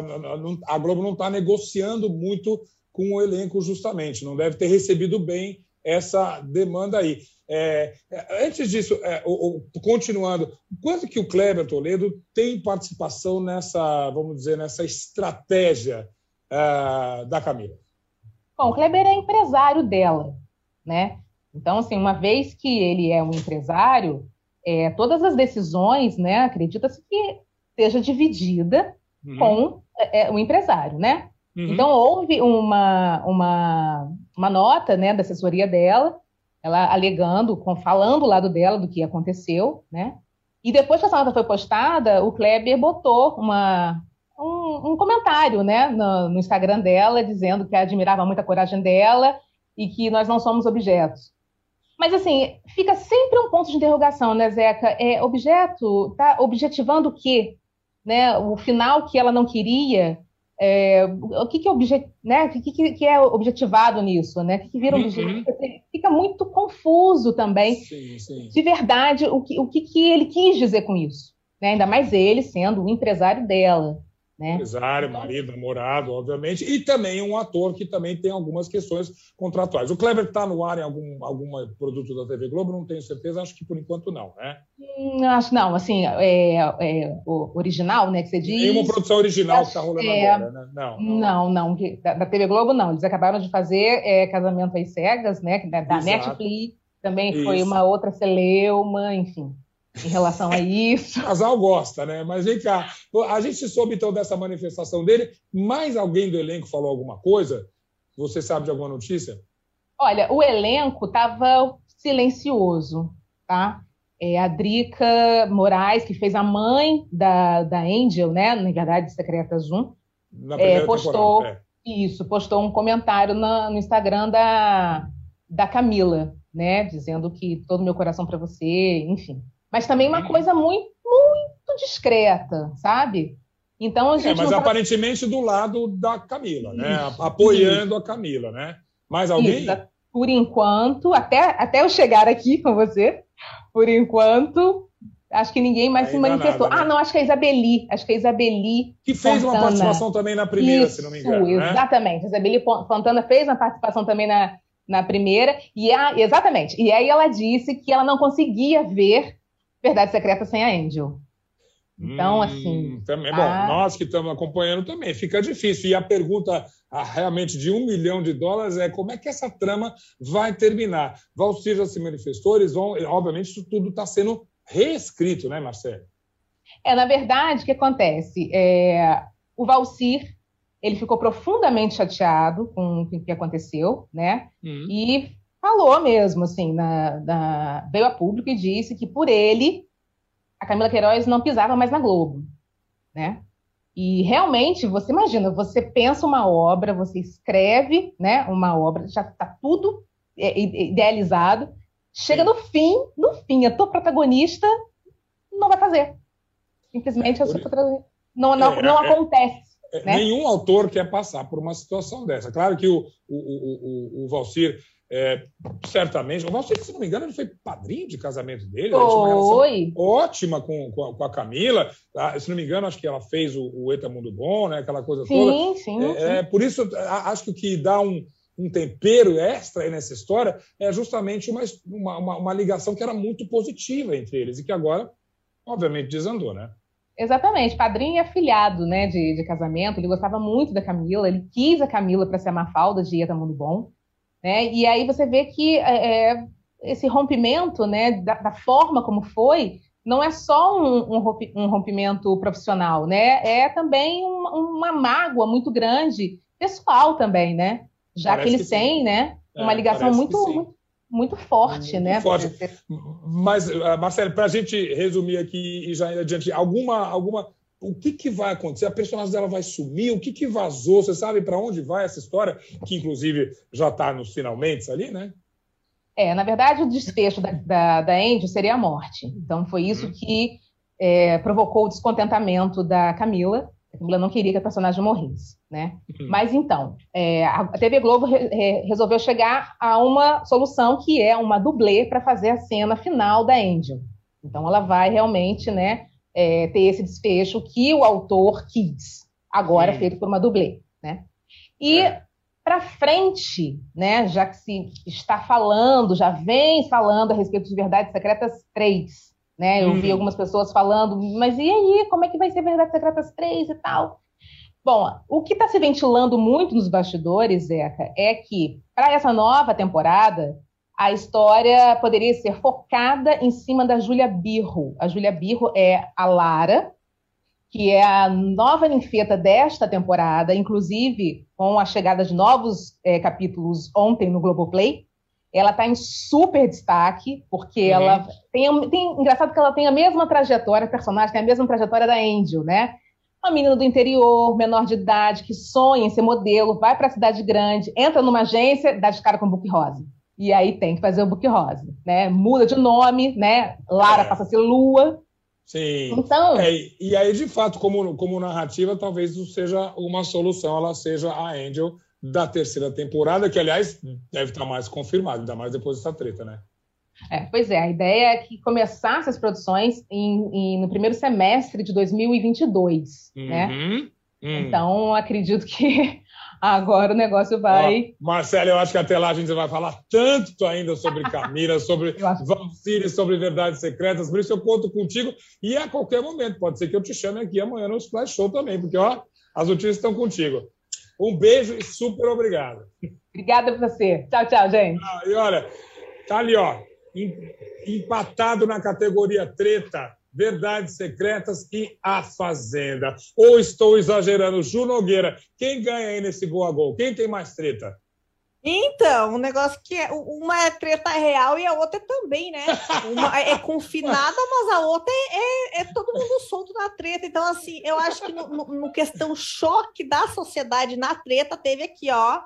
A, Globo não está negociando muito com o elenco, justamente, não deve ter recebido bem essa demanda aí. É, é, antes disso, é, o, o, continuando, quanto que o Kleber Toledo tem participação nessa, vamos dizer, nessa estratégia uh, da Camila? Bom, o Kleber é empresário dela, né? Então, assim, uma vez que ele é um empresário, é, todas as decisões, né, acredita-se que seja dividida uhum. com é, o empresário, né? Uhum. Então, houve uma, uma, uma nota né, da assessoria dela, ela alegando, falando do lado dela do que aconteceu, né? E depois que essa nota foi postada, o Kleber botou uma, um, um comentário né, no, no, Instagram dela, dizendo que admirava muito a coragem dela e que nós não somos objetos. Mas, assim, fica sempre um ponto de interrogação, né, Zeca? É, objeto, tá objetivando o quê? Né? O final que ela não queria, é, o que, que, é né? o que, que, que, é objetivado nisso? Né? O que, que vira uhum. objetivo? Fica muito confuso também, sim, sim. de verdade, o, que, o que, que ele quis dizer com isso. Né? Ainda mais ele sendo o empresário dela. Né? Empresário, marido, namorado, obviamente, e também um ator que também tem algumas questões contratuais. O Kleber está no ar em algum, algum produto da TV Globo? Não tenho certeza, acho que por enquanto não, né? Hum, acho não, assim, é, é, original, né, que você diz. Tem uma produção original que está rolando é, agora, né? Não, não, não, não da, da, TV Globo não. Eles acabaram de fazer é, Casamento às Cegas, né, da, da Netflix, também Isso. foi uma outra celeuma, enfim em relação a isso. O casal gosta, né? Mas vem cá, a gente soube então dessa manifestação dele. Mais alguém do elenco falou alguma coisa? Você sabe de alguma notícia? Olha, o elenco estava silencioso, tá? É, a Drica Moraes, que fez a mãe da, da Angel, né? Na verdade, Secretas 1, é, postou é. isso, postou um comentário na, no Instagram da, da Camila, né? Dizendo que todo meu coração para você, enfim mas também uma coisa muito, muito discreta, sabe? Então a é, gente. É, mas aparentemente do lado da Camila, né? Apoiando Isso. a Camila, né? Mais alguém? Isso. por enquanto, até, até eu chegar aqui com você, por enquanto, acho que ninguém mais se manifestou. Nada, né? Ah, não, acho que é a Isabeli. Acho que é a Isabeli. Que fez Fontana. uma participação também na primeira, Isso, se não me engano. Né? Exatamente. A Isabeli Fontana fez uma participação também na, na primeira. E a, exatamente. E aí ela disse que ela não conseguia ver Verdade Secreta sem a Angel. Então, hum, assim. Também, a... Bom, nós que estamos acompanhando também, fica difícil. E a pergunta a, realmente de um milhão de dólares é como é que essa trama vai terminar? Valcir já se manifestou, eles vão. Obviamente, isso tudo está sendo reescrito, né, Marcelo? É, na verdade, o que acontece? É, o Valcir ele ficou profundamente chateado com o que aconteceu, né? Uhum. E falou mesmo, assim, na, na, veio a público e disse que por ele a Camila Queiroz não pisava mais na Globo, né? E realmente, você imagina, você pensa uma obra, você escreve, né, uma obra, já está tudo é, idealizado, chega no fim, no fim, a tua protagonista não vai fazer. Simplesmente a sua protagonista não, não, é, não é, acontece. Né? Nenhum autor quer passar por uma situação dessa. Claro que o, o, o, o, o Valcir é, certamente, o se não me engano, ele foi padrinho de casamento dele. Foi. Ótima com, com a, com, a, Camila. Tá? Se não me engano, acho que ela fez o, o Eta Mundo Bom, né? aquela coisa sim, toda. Sim, é, sim. É, por isso, acho que o que dá um, um tempero extra nessa história é justamente uma, uma, uma, ligação que era muito positiva entre eles e que agora, obviamente, desandou, né? Exatamente, padrinho e afilhado né, de, de casamento. Ele gostava muito da Camila, ele quis a Camila para ser a Mafalda de Eta Mundo Bom. Né? E aí você vê que é, é, esse rompimento, né, da, da, forma como foi, não é só um, um rompimento profissional, né? É também uma, uma, mágoa muito grande pessoal também, né? Já parece que eles que têm, né? É, uma ligação muito, muito, muito forte, muito né? Forte. Mas, ah, Marcelo, para a gente resumir aqui e já ir adiante, alguma, alguma o que, que vai acontecer? A personagem dela vai sumir? O que, que vazou? Você sabe para onde vai essa história? Que, inclusive, já está nos finalmente ali, né? É, na verdade, o desfecho da, da, da Andy seria a morte. Então, foi isso uhum. que é, provocou o descontentamento da Camila. A Camila não queria que a personagem morresse, né? Uhum. Mas, então, é, a TV Globo re, re, resolveu chegar a uma solução que é uma dublê para fazer a cena final da Angel. Então, ela vai realmente, né, é, ter esse desfecho que o autor quis, agora Sim. feito por uma dublê, né? E é. para frente, né, já que se está falando, já vem falando a respeito de Verdades Secretas 3, né? Eu uhum. vi algumas pessoas falando, mas e aí, como é que vai ser Verdades Secretas 3 e tal? Bom, o que está se ventilando muito nos bastidores, Zeca, é que para essa nova temporada a história poderia ser focada em cima da Júlia Birro. A Júlia Birro é a Lara, que é a nova ninfeta desta temporada, inclusive com a chegada de novos é, capítulos ontem no Globoplay. Ela está em super destaque, porque uhum. ela tem, tem. Engraçado que ela tem a mesma trajetória, a personagem tem a mesma trajetória da Angel, né? Uma menina do interior, menor de idade, que sonha em ser modelo, vai para a cidade grande, entra numa agência, dá de cara com book rosa e aí tem que fazer o book rosa, né? Muda de nome, né? Lara é. passa a ser Lua. Sim. Então. É, e aí, de fato, como, como narrativa, talvez isso seja uma solução, ela seja a Angel da terceira temporada, que, aliás, deve estar mais confirmado, ainda mais depois dessa treta, né? É, pois é, a ideia é que começasse as produções em, em, no primeiro semestre de 2022, né? uhum. né? Então, acredito que Agora o negócio vai. Ó, Marcelo, eu acho que até lá a gente vai falar tanto ainda sobre Camila, sobre Valcírio, sobre verdades secretas. Por isso eu conto contigo. E a qualquer momento, pode ser que eu te chame aqui amanhã no Splash Show também, porque ó, as notícias estão contigo. Um beijo e super obrigado. Obrigada a você. Tchau, tchau, gente. Ah, e olha, tá ali, ó, empatado na categoria treta Verdades Secretas e A Fazenda. Ou estou exagerando? Ju Nogueira, quem ganha aí nesse gol a gol? Quem tem mais treta? Então, um negócio que é, uma é treta real e a outra é também, né? Uma é confinada, mas a outra é, é, é todo mundo solto na treta. Então, assim, eu acho que no, no, no questão choque da sociedade na treta, teve aqui, ó.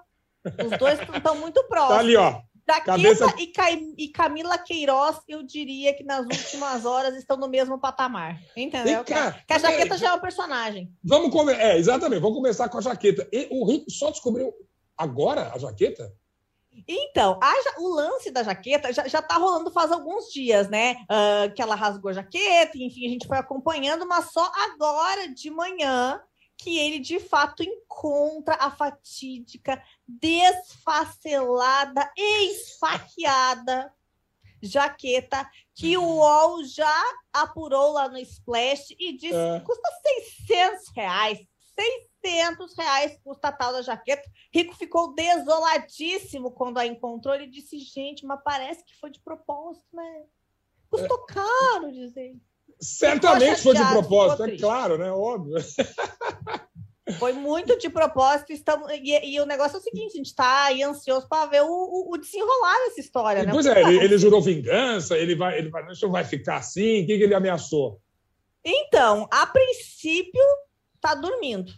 Os dois estão muito próximos. Tá ali, ó. Cabeça... e, e, Camila Queiroz, eu diria que nas últimas horas estão no mesmo patamar. Entendeu? que a jaqueta já é um personagem. Vamos come... É, exatamente. Vamos começar com a jaqueta. E o Rico só descobriu agora a jaqueta? Então, a o lance da jaqueta já, já tá rolando faz alguns dias, né? Ah, que ela rasgou a jaqueta, enfim, a gente foi acompanhando, mas só agora de manhã que ele de fato encontra a fatídica, desfacelada e esfaqueada jaqueta que o UOL já apurou lá no Splash e disse É. que custa 600 reais. 600 reais custa a tal da jaqueta. Rico ficou desoladíssimo quando a encontrou. Ele disse, gente, mas parece que foi de propósito, né? Custou caro, dizer. Certamente foi de propósito, é claro, né? Óbvio. Foi muito de propósito. Estamos... E, e o negócio é o seguinte: a gente está aí ansioso para ver o, o- desenrolar dessa história, né? Pois é, ele, ele jurou vingança, ele vai, ele vai, isso vai ficar assim, o que, que ele ameaçou? Então, a princípio, tá dormindo.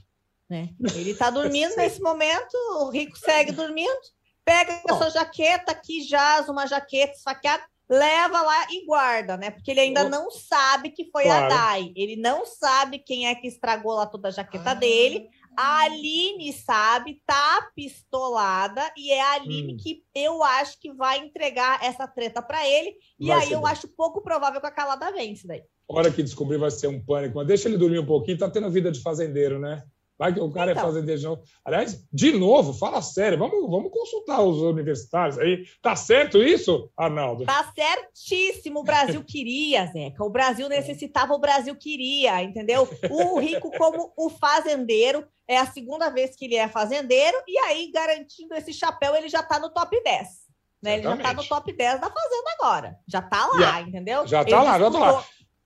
Né? Ele tá dormindo nesse momento, o Rico segue dormindo, pega a sua jaqueta, que jaz uma jaqueta esfaqueada, leva lá e guarda, né? Porque ele ainda não sabe que foi Claro. a Dai. Ele não sabe quem é que estragou lá toda a jaqueta Ah. dele. A Aline sabe, tá pistolada, e é a Aline Hum. que eu acho que vai entregar essa treta pra ele. E Vai aí eu bom. acho pouco provável que a Calada vence daí. A hora que descobrir vai ser um pânico, mas deixa ele dormir um pouquinho, tá tendo vida de fazendeiro, né? Vai que o cara Então. é fazendeiro de novo. Aliás, de novo, fala sério, vamos, vamos consultar os universitários aí. Tá certo isso, Arnaldo? Tá certíssimo. O Brasil queria, Zeca. O Brasil necessitava, o Brasil queria, entendeu? O Rico, como o fazendeiro, é a segunda vez que ele é fazendeiro, e aí, garantindo esse chapéu, ele já tá no top 10. Né? Ele já tá no top 10 da Fazenda agora. Já tá lá, entendeu? Já tá Ele lá, já tá lá.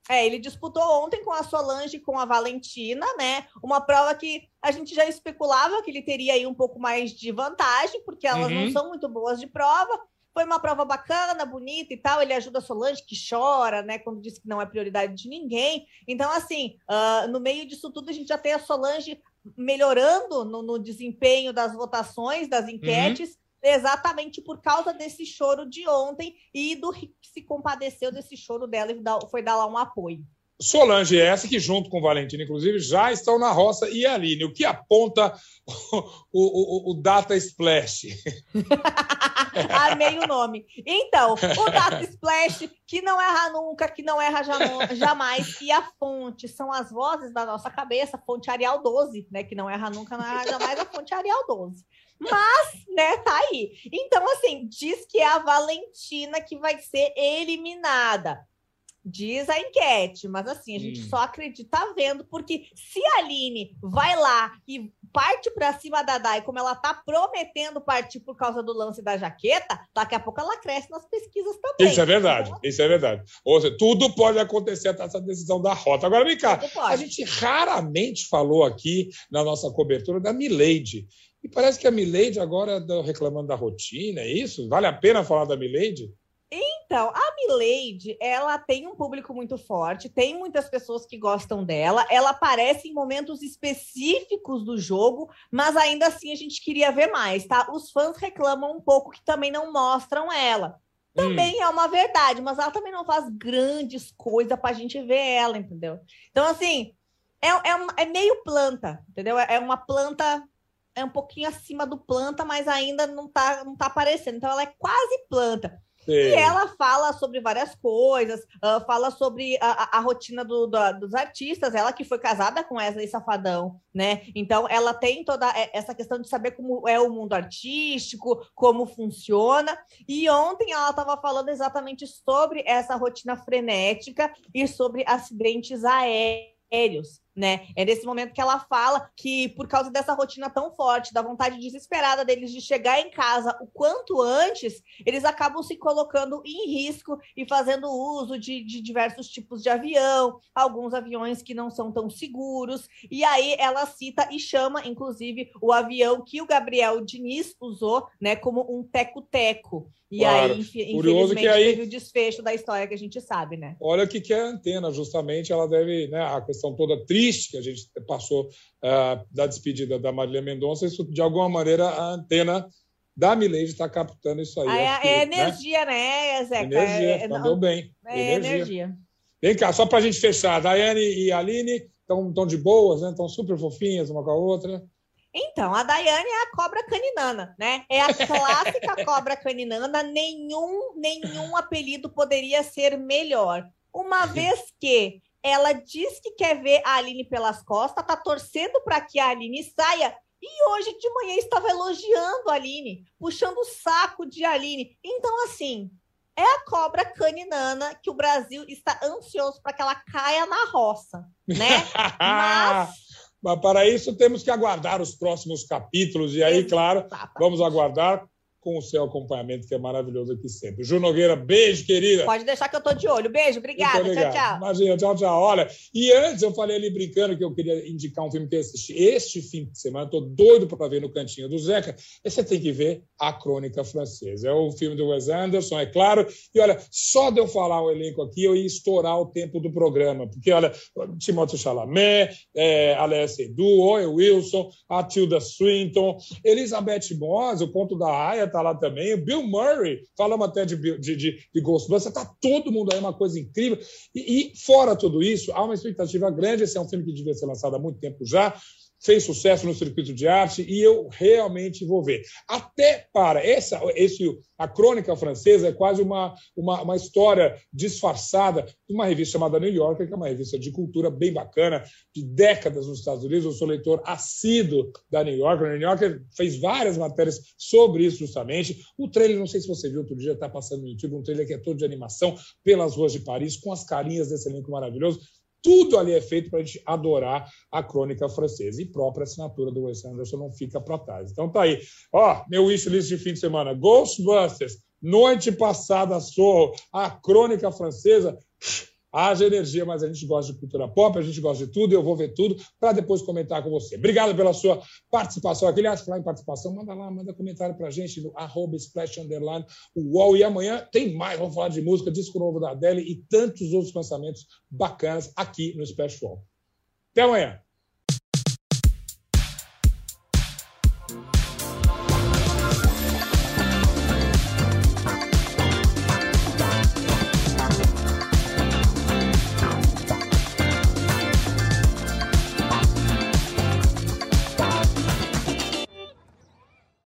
É, ele disputou ontem com a Solange e com a Valentina, né? Uma prova que a gente já especulava que ele teria aí um pouco mais de vantagem, porque elas não Uhum. são muito boas de prova. Foi uma prova bacana, bonita e tal. Ele ajuda a Solange, que chora, né? Quando diz que não é prioridade de ninguém. Então, assim, ah, no meio disso tudo, a gente já tem a Solange melhorando no, no desempenho das votações, das enquetes, exatamente por causa desse choro de ontem e do que se compadeceu desse choro dela e foi dar lá um apoio. Solange, essa que junto com Valentina, inclusive, já estão na roça e a Aline, o que aponta o, o- o Data Splash. Amei o nome. Então, o Data Splash, que não erra nunca, que não erra jamais, e a fonte são as vozes da nossa cabeça, fonte Arial 12, né? Que não erra nunca, não erra jamais, a fonte Arial 12. Mas, né, tá aí. Então, assim, diz que é a Valentina que vai ser eliminada. Diz a enquete, mas assim, a gente Hum. só acredita vendo, porque se a Aline vai lá e parte pra cima da Dai, como ela tá prometendo partir por causa do lance da jaqueta, daqui a pouco ela cresce nas pesquisas também. Isso é verdade, Então, isso é verdade. Ou seja, tudo pode acontecer até essa decisão da rota. Agora, vem cá, a gente raramente falou aqui na nossa cobertura da Milady. E parece que a Milady agora está reclamando da rotina, é isso? Vale a pena falar da Milady? Então, a Milady, ela tem um público muito forte, tem muitas pessoas que gostam dela, ela aparece em momentos específicos do jogo, mas ainda assim a gente queria ver mais, tá? Os fãs reclamam um pouco que também não mostram ela. Também é uma verdade, mas ela também não faz grandes coisas pra gente ver ela, entendeu? Então, assim, é, é, uma- é meio planta, entendeu? É é uma planta, é um pouquinho acima do planta, mas ainda não tá, não tá aparecendo. Então, ela é quase planta. E Sei. ela fala sobre várias coisas, ah, fala sobre a, a- a rotina do- da- dos artistas, ela que foi casada com Wesley Safadão, né? Então ela tem toda e- essa questão de saber como é o mundo artístico, como funciona. E ontem ela estava falando exatamente sobre essa rotina frenética e sobre acidentes aéreos. Né? É nesse momento que ela fala que, por causa dessa rotina tão forte, da vontade desesperada deles de chegar em casa o quanto antes, eles acabam se colocando em risco e fazendo uso de, de diversos tipos de avião, alguns aviões que não são tão seguros. E aí ela cita e chama, inclusive, o avião que o Gabriel Diniz usou, né, como um teco-teco. E Claro. aí, Curioso infelizmente, que aí- teve o desfecho da história que a gente sabe, né? Olha o que que é a antena, justamente, ela deve, né, a questão toda triste que a gente passou ah, da despedida da Marília Mendonça, isso de alguma maneira a antena da Milady está captando isso aí. Ah, é, que, é né? energia, né, Zeca? Energia, É- é- então não- deu bem. é energia. Vem cá, só para a gente fechar, Daiane e Aline estão tão de boas, né? Estão super fofinhas uma com a outra. Então, a Daiane é a cobra caninana, né? É a clássica cobra caninana, nenhum, nenhum apelido poderia ser melhor. Uma vez que ela diz que quer ver a Aline pelas costas, tá torcendo para que a Aline saia, e hoje de manhã estava elogiando a Aline, puxando o saco de Aline. Então, assim, é a cobra caninana que o Brasil está ansioso para que ela caia na roça, né? Mas mas para isso temos que aguardar os próximos capítulos. E aí, claro, vamos aguardar com o seu acompanhamento, que é maravilhoso aqui sempre. Ju Nogueira, beijo, querida. Pode deixar que eu estou de olho. Beijo, obrigada. Tchau, tchau. Imagina, tchau, tchau. Olha, e antes eu falei ali brincando que eu queria indicar um filme que eu assisti este fim de semana. Estou doido para ver no cantinho do Zeca. E você tem que ver A Crônica Francesa. É o filme do Wes Anderson, é claro. E olha, só de eu falar o elenco aqui, eu ia estourar o tempo do programa. Porque, olha, Timothée Chalamet, é, Alessia Edu, Owen Wilson, a Tilda Swinton, Elizabeth Moss, o Ponto da Raia está lá também. O Bill Murray, falamos até de, de, de, de Ghostbusters, está todo mundo aí, uma coisa incrível. E, e, fora tudo isso, há uma expectativa grande. Esse é um filme que devia ser lançado há muito tempo já fez sucesso no circuito de arte e eu realmente vou ver. Até para essa, esse, a crônica francesa é quase uma, uma, uma história disfarçada de uma revista chamada New Yorker, que é uma revista de cultura bem bacana, de décadas nos Estados Unidos. Eu sou leitor assíduo da New Yorker. A New Yorker fez várias matérias sobre isso justamente. O trailer, não sei se você viu outro dia, está passando no YouTube, um trailer que é todo de animação pelas ruas de Paris, com as carinhas desse elenco maravilhoso tudo ali é feito para a gente adorar a crônica francesa. E própria assinatura do Wes Anderson não fica para trás. Então tá aí. Ó, meu wishlist de fim de semana. Ghostbusters, Noite Passada Sorro, a crônica francesa haja energia, mas a gente gosta de cultura pop, a gente gosta de tudo, eu vou ver tudo para depois comentar com você. Obrigado pela sua participação aqui. Aliás, falar em participação, manda lá, manda comentário para a gente no arroba splash underline UOL. E amanhã tem mais, vamos falar de música, disco novo da Adele e tantos outros lançamentos bacanas aqui no Splash Wall. Até amanhã!